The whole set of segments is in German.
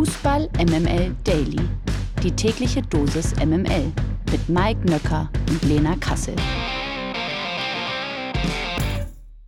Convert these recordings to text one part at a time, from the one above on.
Fußball MML Daily. Die tägliche Dosis MML mit Mike Nöcker und Lena Kassel.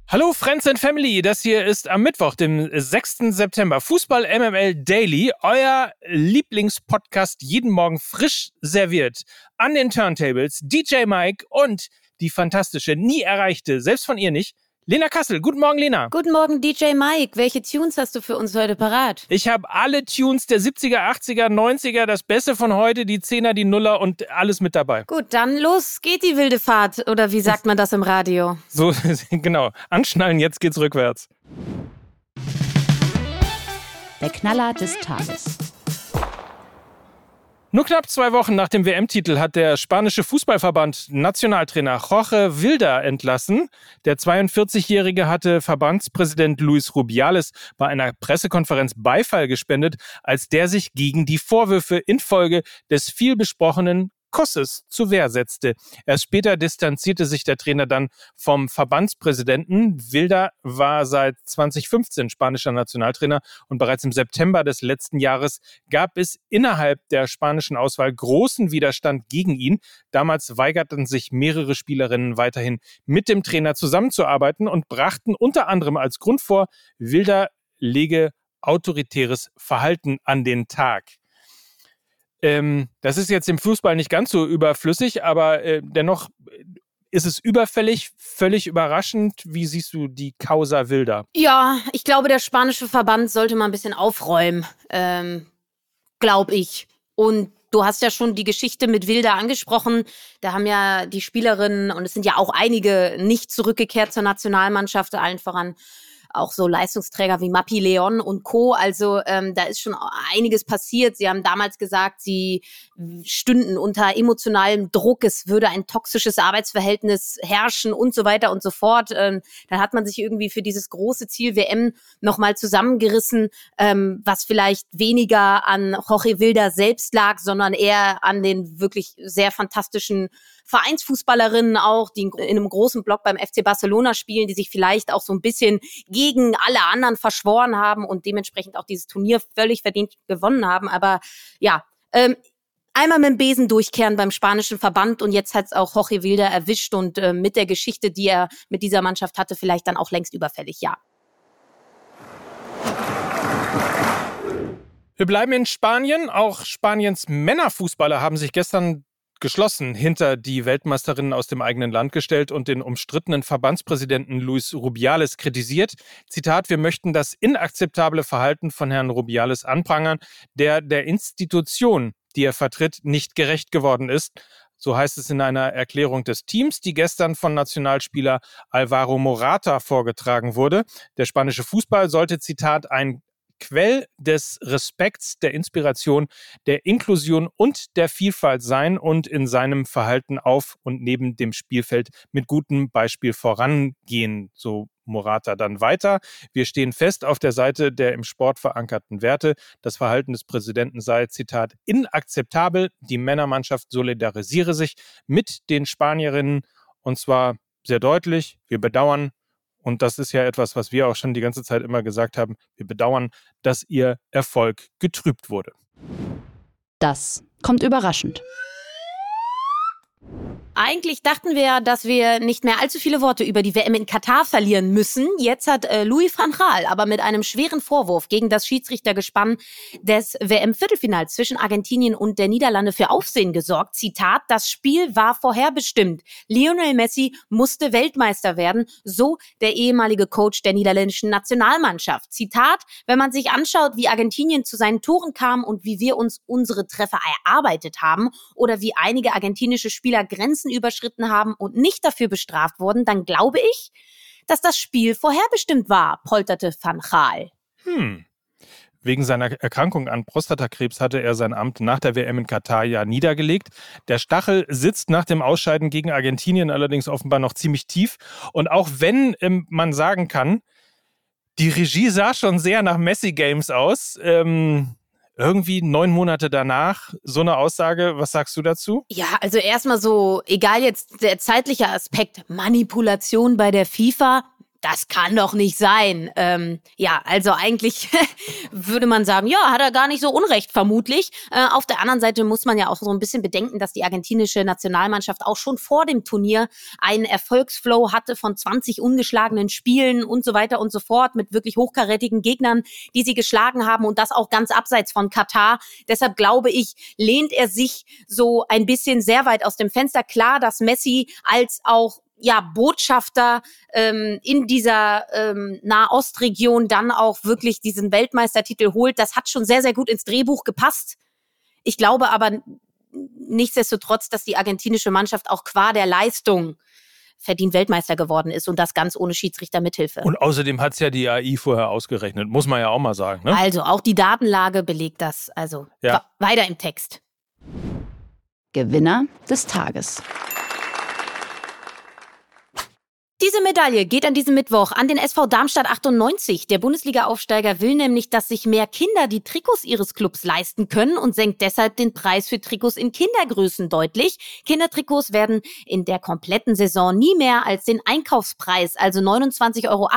Hallo Friends and Family, das hier ist am Mittwoch, dem 6. September. Fußball MML Daily, euer Lieblingspodcast jeden Morgen frisch serviert. An den Turntables DJ Mike und die fantastische, nie erreichte, selbst von ihr nicht, Lena Kassel, guten Morgen, Lena. Guten Morgen, DJ Mike. Welche Tunes hast du für uns heute parat? Ich habe alle Tunes der 70er, 80er, 90er, das Beste von heute, die 10er, die Nuller und alles mit dabei. Gut, dann los geht die wilde Fahrt. Oder wie sagt man das im Radio? So, genau. Anschnallen, jetzt geht's rückwärts. Der Knaller des Tages. Nur knapp zwei Wochen nach dem WM-Titel hat der spanische Fußballverband Nationaltrainer Jorge Wilder entlassen. Der 42-Jährige hatte Verbandspräsident Luis Rubiales bei einer Pressekonferenz Beifall gespendet, als der sich gegen die Vorwürfe infolge des vielbesprochenen Kosses zur Wehr setzte. Erst später distanzierte sich der Trainer dann vom Verbandspräsidenten. Wilder war seit 2015 spanischer Nationaltrainer und bereits im September des letzten Jahres gab es innerhalb der spanischen Auswahl großen Widerstand gegen ihn. Damals weigerten sich mehrere Spielerinnen weiterhin mit dem Trainer zusammenzuarbeiten und brachten unter anderem als Grund vor, Wilder lege autoritäres Verhalten an den Tag. Ähm, das ist jetzt im Fußball nicht ganz so überflüssig, aber äh, dennoch ist es überfällig, völlig überraschend. Wie siehst du die Causa Wilder? Ja, ich glaube, der spanische Verband sollte mal ein bisschen aufräumen, ähm, glaube ich. Und du hast ja schon die Geschichte mit Wilder angesprochen. Da haben ja die Spielerinnen, und es sind ja auch einige nicht zurückgekehrt zur Nationalmannschaft, allen voran auch so Leistungsträger wie Mapi Leon und Co. Also ähm, da ist schon einiges passiert. Sie haben damals gesagt, sie stünden unter emotionalem Druck, es würde ein toxisches Arbeitsverhältnis herrschen und so weiter und so fort. Ähm, dann hat man sich irgendwie für dieses große Ziel WM nochmal zusammengerissen, ähm, was vielleicht weniger an Jorge Wilder selbst lag, sondern eher an den wirklich sehr fantastischen Vereinsfußballerinnen auch, die in einem großen Block beim FC Barcelona spielen, die sich vielleicht auch so ein bisschen gegen alle anderen verschworen haben und dementsprechend auch dieses Turnier völlig verdient gewonnen haben. Aber ja, ähm, einmal mit dem Besen durchkehren beim spanischen Verband und jetzt hat es auch Jorge Wilder erwischt und äh, mit der Geschichte, die er mit dieser Mannschaft hatte, vielleicht dann auch längst überfällig, ja. Wir bleiben in Spanien. Auch Spaniens Männerfußballer haben sich gestern geschlossen hinter die Weltmeisterinnen aus dem eigenen Land gestellt und den umstrittenen Verbandspräsidenten Luis Rubiales kritisiert. Zitat, wir möchten das inakzeptable Verhalten von Herrn Rubiales anprangern, der der Institution, die er vertritt, nicht gerecht geworden ist. So heißt es in einer Erklärung des Teams, die gestern von Nationalspieler Alvaro Morata vorgetragen wurde. Der spanische Fußball sollte, Zitat, ein Quell des Respekts, der Inspiration, der Inklusion und der Vielfalt sein und in seinem Verhalten auf und neben dem Spielfeld mit gutem Beispiel vorangehen, so Morata dann weiter. Wir stehen fest auf der Seite der im Sport verankerten Werte. Das Verhalten des Präsidenten sei, Zitat, inakzeptabel. Die Männermannschaft solidarisiere sich mit den Spanierinnen und zwar sehr deutlich. Wir bedauern, und das ist ja etwas, was wir auch schon die ganze Zeit immer gesagt haben. Wir bedauern, dass ihr Erfolg getrübt wurde. Das kommt überraschend. Eigentlich dachten wir, dass wir nicht mehr allzu viele Worte über die WM in Katar verlieren müssen. Jetzt hat äh, Louis van Gaal aber mit einem schweren Vorwurf gegen das Schiedsrichtergespann des WM-Viertelfinals zwischen Argentinien und der Niederlande für Aufsehen gesorgt. Zitat, das Spiel war vorherbestimmt. Lionel Messi musste Weltmeister werden, so der ehemalige Coach der niederländischen Nationalmannschaft. Zitat, wenn man sich anschaut, wie Argentinien zu seinen Toren kam und wie wir uns unsere Treffer erarbeitet haben oder wie einige argentinische Spieler Grenzen überschritten haben und nicht dafür bestraft wurden, dann glaube ich, dass das Spiel vorherbestimmt war, polterte Van Gaal. Hm. Wegen seiner Erkrankung an Prostatakrebs hatte er sein Amt nach der WM in Katar ja niedergelegt. Der Stachel sitzt nach dem Ausscheiden gegen Argentinien allerdings offenbar noch ziemlich tief. Und auch wenn ähm, man sagen kann, die Regie sah schon sehr nach Messi Games aus, ähm, irgendwie neun Monate danach so eine Aussage. Was sagst du dazu? Ja, also erstmal so, egal jetzt der zeitliche Aspekt, Manipulation bei der FIFA, das kann doch nicht sein. Ähm, ja, also eigentlich würde man sagen, ja, hat er gar nicht so unrecht, vermutlich. Äh, auf der anderen Seite muss man ja auch so ein bisschen bedenken, dass die argentinische Nationalmannschaft auch schon vor dem Turnier einen Erfolgsflow hatte von 20 ungeschlagenen Spielen und so weiter und so fort mit wirklich hochkarätigen Gegnern, die sie geschlagen haben und das auch ganz abseits von Katar. Deshalb glaube ich, lehnt er sich so ein bisschen sehr weit aus dem Fenster. Klar, dass Messi als auch ja, Botschafter ähm, in dieser ähm, Nahostregion dann auch wirklich diesen Weltmeistertitel holt. Das hat schon sehr, sehr gut ins Drehbuch gepasst. Ich glaube aber nichtsdestotrotz, dass die argentinische Mannschaft auch qua der Leistung verdient Weltmeister geworden ist und das ganz ohne Schiedsrichter Mithilfe. Und außerdem hat es ja die AI vorher ausgerechnet, muss man ja auch mal sagen. Ne? Also auch die Datenlage belegt das. Also ja. weiter im Text. Gewinner des Tages. Diese Medaille geht an diesem Mittwoch an den SV Darmstadt 98. Der Bundesliga-Aufsteiger will nämlich, dass sich mehr Kinder die Trikots ihres Clubs leisten können und senkt deshalb den Preis für Trikots in Kindergrößen deutlich. Kindertrikots werden in der kompletten Saison nie mehr als den Einkaufspreis, also 29,98 Euro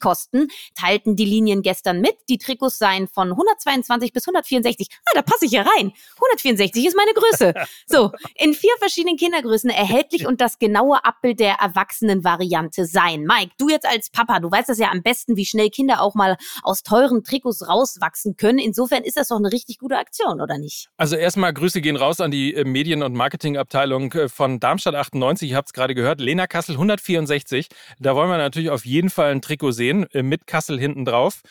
kosten, teilten die Linien gestern mit. Die Trikots seien von 122 bis 164. Ah, da passe ich ja rein. 164 ist meine Größe. So, in vier verschiedenen Kindergrößen erhältlich und das genaue Abbild der Erwachsenenvariante Variante sein. Mike, du jetzt als Papa, du weißt das ja am besten, wie schnell Kinder auch mal aus teuren Trikots rauswachsen können. Insofern ist das doch eine richtig gute Aktion, oder nicht? Also erstmal Grüße gehen raus an die äh, Medien- und Marketingabteilung äh, von Darmstadt 98. Ihr habt es gerade gehört. Lena Kassel 164. Da wollen wir natürlich auf jeden Fall ein Trikot sehen, äh, mit Kassel hinten drauf.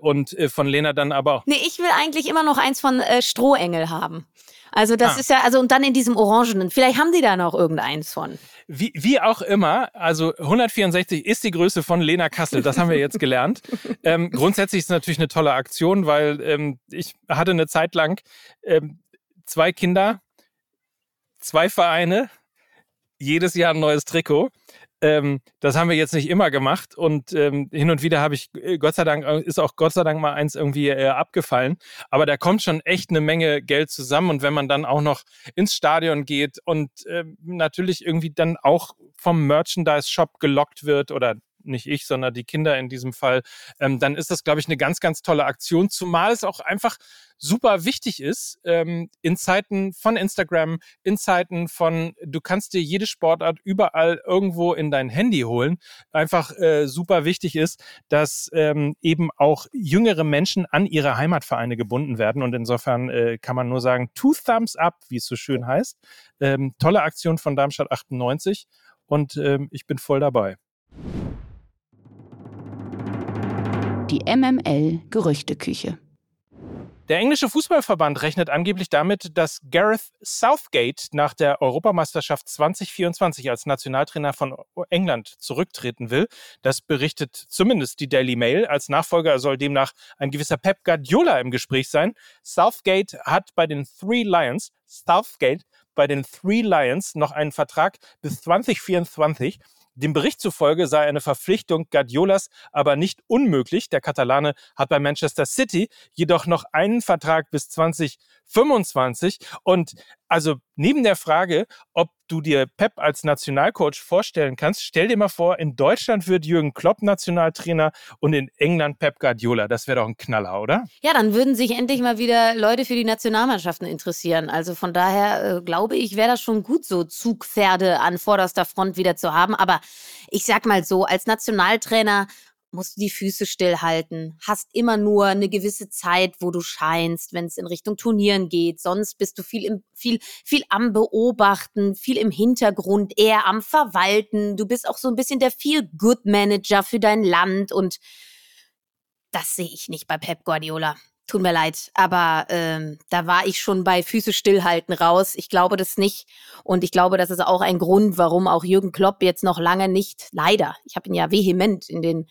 Und von Lena dann aber auch. Nee, ich will eigentlich immer noch eins von Strohengel haben. Also das ah. ist ja, also und dann in diesem Orangenen. Vielleicht haben die da noch irgendeins von. Wie, wie auch immer, also 164 ist die Größe von Lena Kassel, das haben wir jetzt gelernt. ähm, grundsätzlich ist es natürlich eine tolle Aktion, weil ähm, ich hatte eine Zeit lang ähm, zwei Kinder, zwei Vereine, jedes Jahr ein neues Trikot. Ähm, das haben wir jetzt nicht immer gemacht und ähm, hin und wieder habe ich, äh, Gott sei Dank, äh, ist auch Gott sei Dank mal eins irgendwie äh, abgefallen. Aber da kommt schon echt eine Menge Geld zusammen und wenn man dann auch noch ins Stadion geht und äh, natürlich irgendwie dann auch vom Merchandise-Shop gelockt wird oder nicht ich, sondern die Kinder in diesem Fall, ähm, dann ist das, glaube ich, eine ganz, ganz tolle Aktion, zumal es auch einfach super wichtig ist ähm, in Zeiten von Instagram, in Zeiten von, du kannst dir jede Sportart überall irgendwo in dein Handy holen, einfach äh, super wichtig ist, dass ähm, eben auch jüngere Menschen an ihre Heimatvereine gebunden werden und insofern äh, kann man nur sagen, two thumbs up, wie es so schön heißt. Ähm, tolle Aktion von Darmstadt 98 und ähm, ich bin voll dabei. Die MML Gerüchteküche. Der englische Fußballverband rechnet angeblich damit, dass Gareth Southgate nach der Europameisterschaft 2024 als Nationaltrainer von England zurücktreten will. Das berichtet zumindest die Daily Mail. Als Nachfolger soll demnach ein gewisser Pep Guardiola im Gespräch sein. Southgate hat bei den Three Lions, Southgate bei den Three Lions noch einen Vertrag bis 2024. Dem Bericht zufolge sei eine Verpflichtung Guardiolas aber nicht unmöglich. Der Katalane hat bei Manchester City jedoch noch einen Vertrag bis 2025. Und also neben der Frage, ob du dir Pep als Nationalcoach vorstellen kannst, stell dir mal vor, in Deutschland wird Jürgen Klopp Nationaltrainer und in England Pep Guardiola. Das wäre doch ein Knaller, oder? Ja, dann würden sich endlich mal wieder Leute für die Nationalmannschaften interessieren. Also von daher äh, glaube ich, wäre das schon gut, so Zugpferde an vorderster Front wieder zu haben. Aber ich sag mal so, als Nationaltrainer musst du die Füße stillhalten, hast immer nur eine gewisse Zeit, wo du scheinst, wenn es in Richtung Turnieren geht. Sonst bist du viel im, viel, viel am Beobachten, viel im Hintergrund, eher am Verwalten. Du bist auch so ein bisschen der Feel-Good-Manager für dein Land und das sehe ich nicht bei Pep Guardiola. Tut mir leid, aber ähm, da war ich schon bei Füße stillhalten raus. Ich glaube das nicht. Und ich glaube, das ist auch ein Grund, warum auch Jürgen Klopp jetzt noch lange nicht, leider, ich habe ihn ja vehement in den,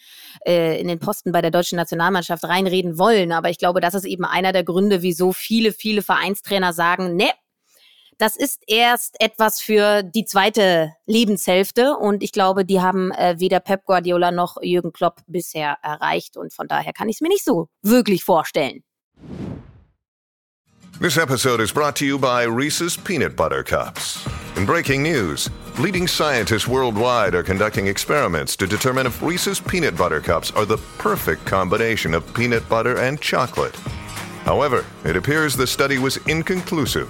äh, in den Posten bei der deutschen Nationalmannschaft reinreden wollen. Aber ich glaube, das ist eben einer der Gründe, wieso viele, viele Vereinstrainer sagen, ne, das ist erst etwas für die zweite Lebenshälfte und ich glaube, die haben äh, weder Pep Guardiola noch Jürgen Klopp bisher erreicht und von daher kann ich es mir nicht so wirklich vorstellen. This episode is brought to you by Reese's Peanut Butter Cups. In breaking news, Leading scientists worldwide are conducting experiments to determine if Reese's peanut butter cups are the perfect combination of peanut butter and chocolate. However, it appears the study was inconclusive,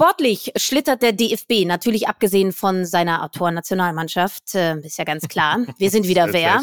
Sportlich schlittert der DFB, natürlich abgesehen von seiner Autorennationalmannschaft, äh, ist ja ganz klar. Wir sind wieder wer.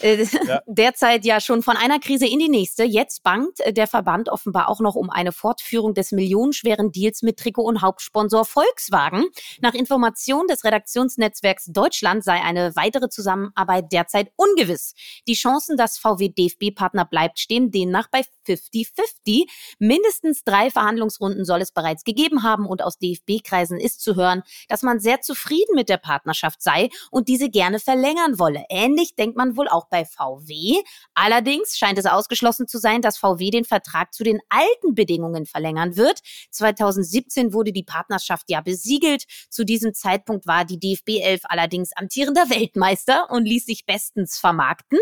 Äh, ja. Derzeit ja schon von einer Krise in die nächste. Jetzt bangt der Verband offenbar auch noch um eine Fortführung des millionenschweren Deals mit Trikot- und Hauptsponsor Volkswagen. Nach Information des Redaktionsnetzwerks Deutschland sei eine weitere Zusammenarbeit derzeit ungewiss. Die Chancen, dass VW DFB-Partner bleibt, stehen demnach bei 50-50. Mindestens drei Verhandlungsrunden soll es bereits gegeben haben und aus DFB-Kreisen ist zu hören, dass man sehr zufrieden mit der Partnerschaft sei und diese gerne verlängern wolle. Ähnlich denkt man wohl auch bei VW. Allerdings scheint es ausgeschlossen zu sein, dass VW den Vertrag zu den alten Bedingungen verlängern wird. 2017 wurde die Partnerschaft ja besiegelt. Zu diesem Zeitpunkt war die DFB 11 allerdings amtierender Weltmeister und ließ sich bestens vermarkten.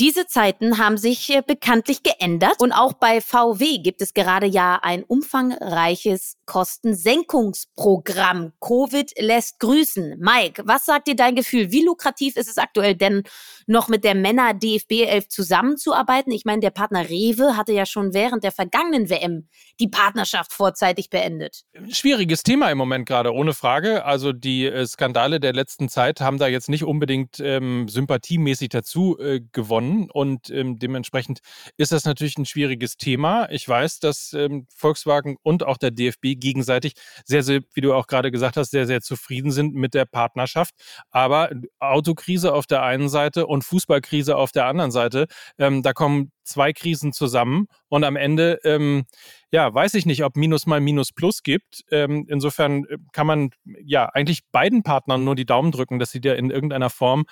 Diese Zeiten haben sich äh, bekanntlich geändert und auch bei VW gibt es gerade ja ein umfangreiches Kostensenkungsprogramm. Covid lässt grüßen. Mike, was sagt dir dein Gefühl? Wie lukrativ ist es aktuell denn noch mit der Männer DFB 11 zusammenzuarbeiten? Ich meine, der Partner Rewe hatte ja schon während der vergangenen WM die Partnerschaft vorzeitig beendet. Schwieriges Thema im Moment gerade, ohne Frage. Also die äh, Skandale der letzten Zeit haben da jetzt nicht unbedingt ähm, sympathiemäßig dazu äh, gewonnen und ähm, dementsprechend ist das natürlich ein schwieriges Thema. Ich weiß, dass ähm, Volkswagen und auch der DFB gegenseitig sehr, sehr, wie du auch gerade gesagt hast, sehr, sehr zufrieden sind mit der Partnerschaft. Aber Autokrise auf der einen Seite und Fußballkrise auf der anderen Seite, ähm, da kommen zwei Krisen zusammen und am Ende, ähm, ja, weiß ich nicht, ob Minus mal Minus Plus gibt. Ähm, insofern äh, kann man ja eigentlich beiden Partnern nur die Daumen drücken, dass sie da in irgendeiner Form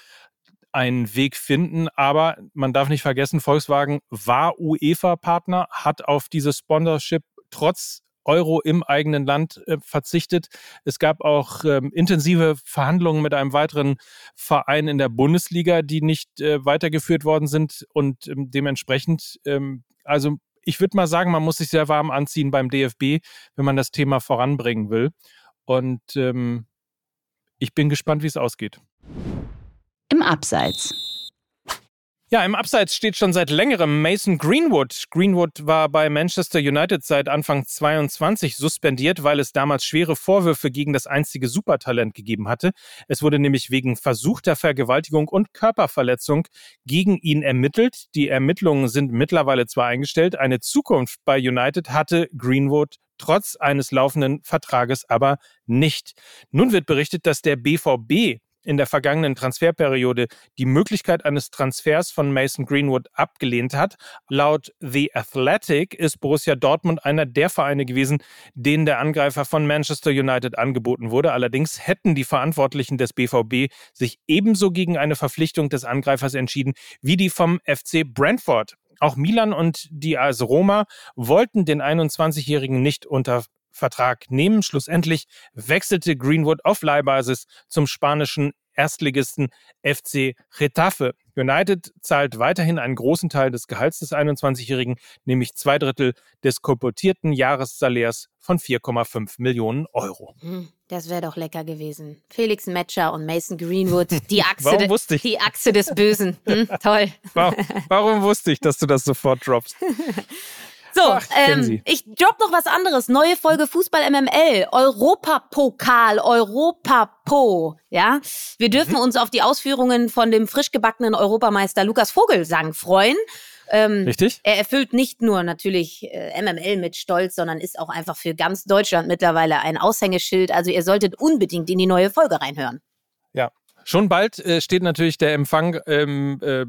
einen Weg finden. Aber man darf nicht vergessen, Volkswagen war UEFA-Partner, hat auf dieses Sponsorship trotz Euro im eigenen Land äh, verzichtet. Es gab auch ähm, intensive Verhandlungen mit einem weiteren Verein in der Bundesliga, die nicht äh, weitergeführt worden sind und ähm, dementsprechend, ähm, also ich würde mal sagen, man muss sich sehr warm anziehen beim DFB, wenn man das Thema voranbringen will. Und ähm, ich bin gespannt, wie es ausgeht. Im Abseits. Ja, im Abseits steht schon seit längerem Mason Greenwood. Greenwood war bei Manchester United seit Anfang 22 suspendiert, weil es damals schwere Vorwürfe gegen das einzige Supertalent gegeben hatte. Es wurde nämlich wegen versuchter Vergewaltigung und Körperverletzung gegen ihn ermittelt. Die Ermittlungen sind mittlerweile zwar eingestellt, eine Zukunft bei United hatte Greenwood trotz eines laufenden Vertrages aber nicht. Nun wird berichtet, dass der BVB in der vergangenen Transferperiode die Möglichkeit eines Transfers von Mason Greenwood abgelehnt hat. Laut The Athletic ist Borussia Dortmund einer der Vereine gewesen, denen der Angreifer von Manchester United angeboten wurde. Allerdings hätten die Verantwortlichen des BVB sich ebenso gegen eine Verpflichtung des Angreifers entschieden wie die vom FC Brentford. Auch Milan und die AS Roma wollten den 21-Jährigen nicht unter Vertrag nehmen. Schlussendlich wechselte Greenwood auf Leihbasis zum spanischen Erstligisten FC Getafe. United zahlt weiterhin einen großen Teil des Gehalts des 21-Jährigen, nämlich zwei Drittel des kolportierten Jahressalärs von 4,5 Millionen Euro. Hm, das wäre doch lecker gewesen. Felix Metscher und Mason Greenwood, die Achse, ich? Die Achse des Bösen. Hm, toll. Warum, warum wusste ich, dass du das sofort droppst? So, Ach, ähm, ich drop noch was anderes. Neue Folge Fußball MML. Europapokal, Europapo. Ja, wir dürfen mhm. uns auf die Ausführungen von dem frisch gebackenen Europameister Lukas Vogelsang freuen. Ähm, Richtig. Er erfüllt nicht nur natürlich äh, MML mit Stolz, sondern ist auch einfach für ganz Deutschland mittlerweile ein Aushängeschild. Also ihr solltet unbedingt in die neue Folge reinhören. Ja, Schon bald äh, steht natürlich der Empfang im äh,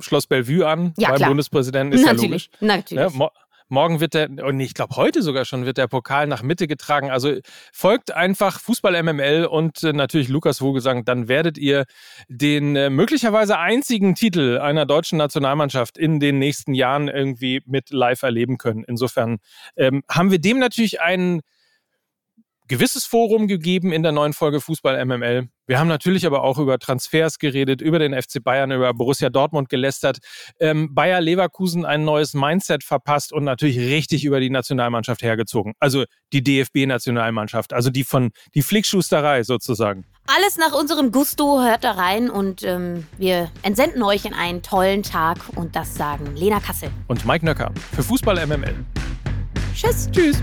Schloss Bellevue an ja, beim klar. Bundespräsidenten. Ist natürlich, ja logisch. Natürlich. Ja, Morgen wird der, und ich glaube heute sogar schon, wird der Pokal nach Mitte getragen. Also folgt einfach Fußball MML und äh, natürlich Lukas Vogelsang. Dann werdet ihr den äh, möglicherweise einzigen Titel einer deutschen Nationalmannschaft in den nächsten Jahren irgendwie mit live erleben können. Insofern ähm, haben wir dem natürlich einen gewisses Forum gegeben in der neuen Folge Fußball MML. Wir haben natürlich aber auch über Transfers geredet, über den FC Bayern, über Borussia Dortmund gelästert, ähm, Bayer Leverkusen ein neues Mindset verpasst und natürlich richtig über die Nationalmannschaft hergezogen. Also die DFB-Nationalmannschaft, also die von die Flickschusterei sozusagen. Alles nach unserem Gusto, hört da rein und ähm, wir entsenden euch in einen tollen Tag und das sagen Lena Kassel und Mike Nöcker für Fußball MML. Tschüss. Tschüss.